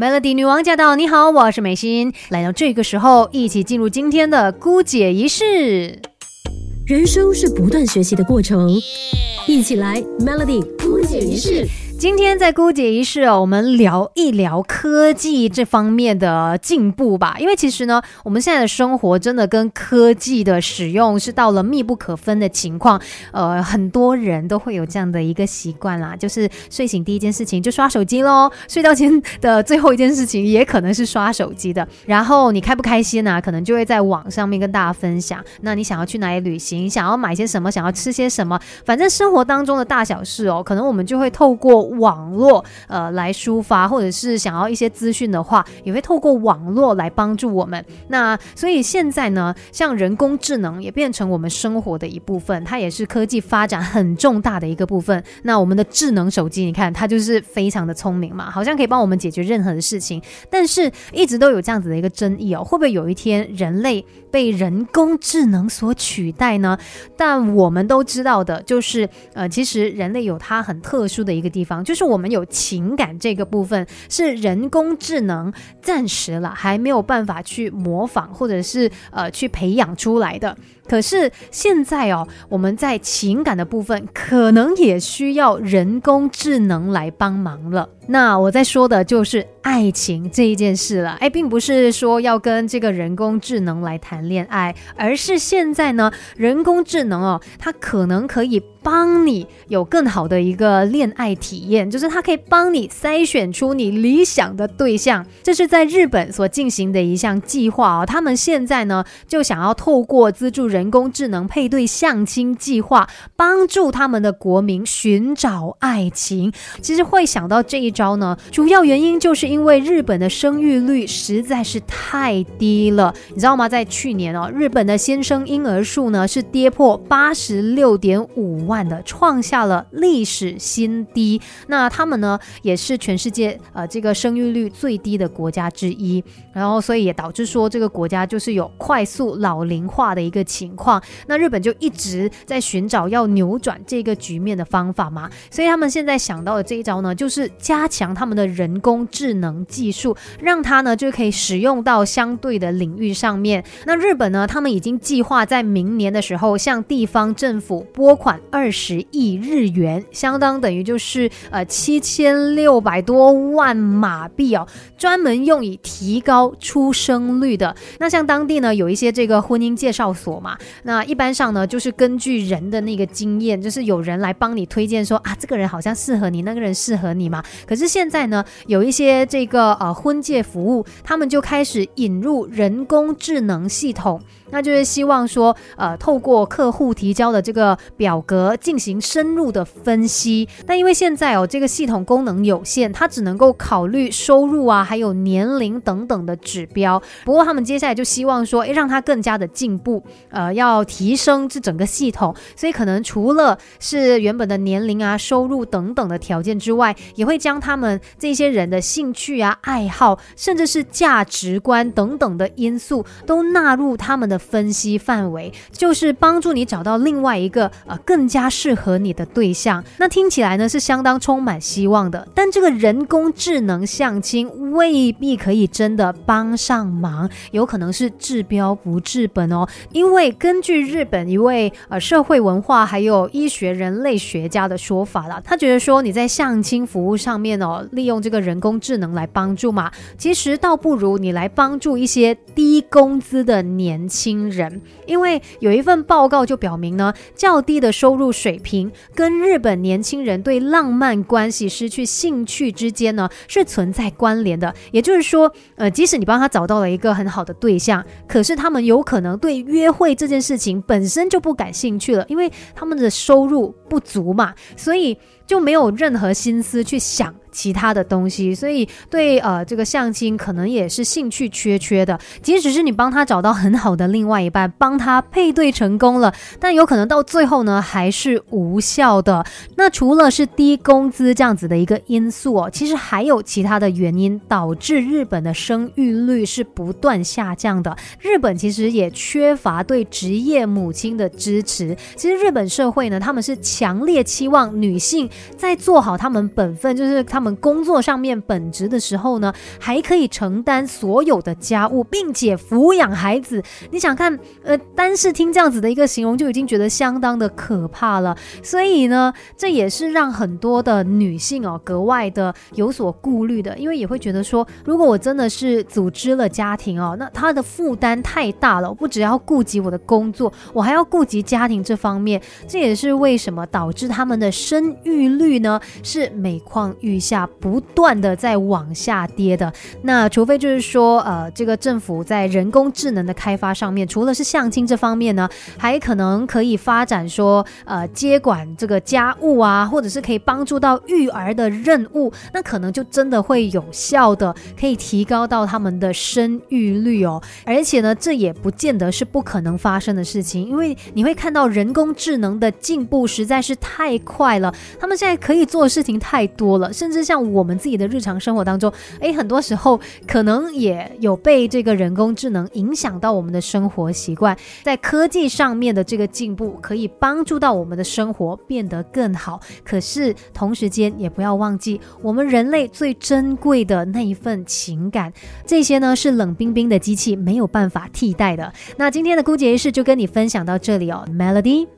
Melody 女王驾到！你好，我是美心。来到这个时候，一起进入今天的姑姐仪式。人生是不断学习的过程，一起来 Melody 姑姐仪式。今天在姑姐仪式哦，我们聊一聊科技这方面的进步吧。因为其实呢，我们现在的生活真的跟科技的使用是到了密不可分的情况。呃，很多人都会有这样的一个习惯啦，就是睡醒第一件事情就刷手机喽，睡觉前的最后一件事情也可能是刷手机的。然后你开不开心呢？可能就会在网上面跟大家分享。那你想要去哪里旅行？想要买些什么？想要吃些什么？反正生活当中的大小事哦，可能我们就会透过。网络呃来抒发，或者是想要一些资讯的话，也会透过网络来帮助我们。那所以现在呢，像人工智能也变成我们生活的一部分，它也是科技发展很重大的一个部分。那我们的智能手机，你看它就是非常的聪明嘛，好像可以帮我们解决任何的事情。但是一直都有这样子的一个争议哦，会不会有一天人类被人工智能所取代呢？但我们都知道的就是，呃，其实人类有它很特殊的一个地方。就是我们有情感这个部分，是人工智能暂时了还没有办法去模仿，或者是呃去培养出来的。可是现在哦，我们在情感的部分，可能也需要人工智能来帮忙了。那我在说的就是爱情这一件事了，哎，并不是说要跟这个人工智能来谈恋爱，而是现在呢，人工智能哦，它可能可以帮你有更好的一个恋爱体验，就是它可以帮你筛选出你理想的对象。这是在日本所进行的一项计划哦，他们现在呢就想要透过资助人人工智能配对相亲计划，帮助他们的国民寻找爱情。其实会想到这一。招呢？主要原因就是因为日本的生育率实在是太低了，你知道吗？在去年哦，日本的新生婴儿数呢是跌破八十六点五万的，创下了历史新低。那他们呢也是全世界呃这个生育率最低的国家之一，然后所以也导致说这个国家就是有快速老龄化的一个情况。那日本就一直在寻找要扭转这个局面的方法嘛，所以他们现在想到的这一招呢，就是加。强他们的人工智能技术，让它呢就可以使用到相对的领域上面。那日本呢，他们已经计划在明年的时候向地方政府拨款二十亿日元，相当等于就是呃七千六百多万马币哦，专门用以提高出生率的。那像当地呢有一些这个婚姻介绍所嘛，那一般上呢就是根据人的那个经验，就是有人来帮你推荐说啊这个人好像适合你，那个人适合你嘛。可是现在呢，有一些这个呃婚介服务，他们就开始引入人工智能系统。那就是希望说，呃，透过客户提交的这个表格进行深入的分析。但因为现在哦，这个系统功能有限，它只能够考虑收入啊，还有年龄等等的指标。不过他们接下来就希望说，诶，让它更加的进步，呃，要提升这整个系统。所以可能除了是原本的年龄啊、收入等等的条件之外，也会将他们这些人的兴趣啊、爱好，甚至是价值观等等的因素，都纳入他们的。分析范围就是帮助你找到另外一个呃更加适合你的对象。那听起来呢是相当充满希望的，但这个人工智能相亲未必可以真的帮上忙，有可能是治标不治本哦。因为根据日本一位呃社会文化还有医学人类学家的说法啦，他觉得说你在相亲服务上面哦，利用这个人工智能来帮助嘛，其实倒不如你来帮助一些低工资的年轻。新人，因为有一份报告就表明呢，较低的收入水平跟日本年轻人对浪漫关系失去兴趣之间呢是存在关联的。也就是说，呃，即使你帮他找到了一个很好的对象，可是他们有可能对约会这件事情本身就不感兴趣了，因为他们的收入不足嘛，所以就没有任何心思去想。其他的东西，所以对呃这个相亲可能也是兴趣缺缺的。即使是你帮他找到很好的另另外一半，帮他配对成功了，但有可能到最后呢还是无效的。那除了是低工资这样子的一个因素哦，其实还有其他的原因导致日本的生育率是不断下降的。日本其实也缺乏对职业母亲的支持。其实日本社会呢，他们是强烈期望女性在做好他们本分，就是他们工作上面本职的时候呢，还可以承担所有的家务，并且抚养孩子。你想想看，呃，单是听这样子的一个形容，就已经觉得相当的可怕了。所以呢，这也是让很多的女性哦格外的有所顾虑的，因为也会觉得说，如果我真的是组织了家庭哦，那他的负担太大了，我不只要顾及我的工作，我还要顾及家庭这方面。这也是为什么导致他们的生育率呢是每况愈下，不断的在往下跌的。那除非就是说，呃，这个政府在人工智能的开发上面，除了是相亲这方面呢，还可能可以发展说，呃，接管这个家务啊，或者是可以帮助到育儿的任务，那可能就真的会有效的，可以提高到他们的生育率哦。而且呢，这也不见得是不可能发生的事情，因为你会看到人工智能的进步实在是太快了，他们现在可以做的事情太多了，甚至像我们自己的日常生活当中，诶，很多时候可能也有被这个人工智能影响到我们的生生活习惯，在科技上面的这个进步可以帮助到我们的生活变得更好，可是同时间也不要忘记我们人类最珍贵的那一份情感，这些呢是冷冰冰的机器没有办法替代的。那今天的姑姐仪式就跟你分享到这里哦，Melody。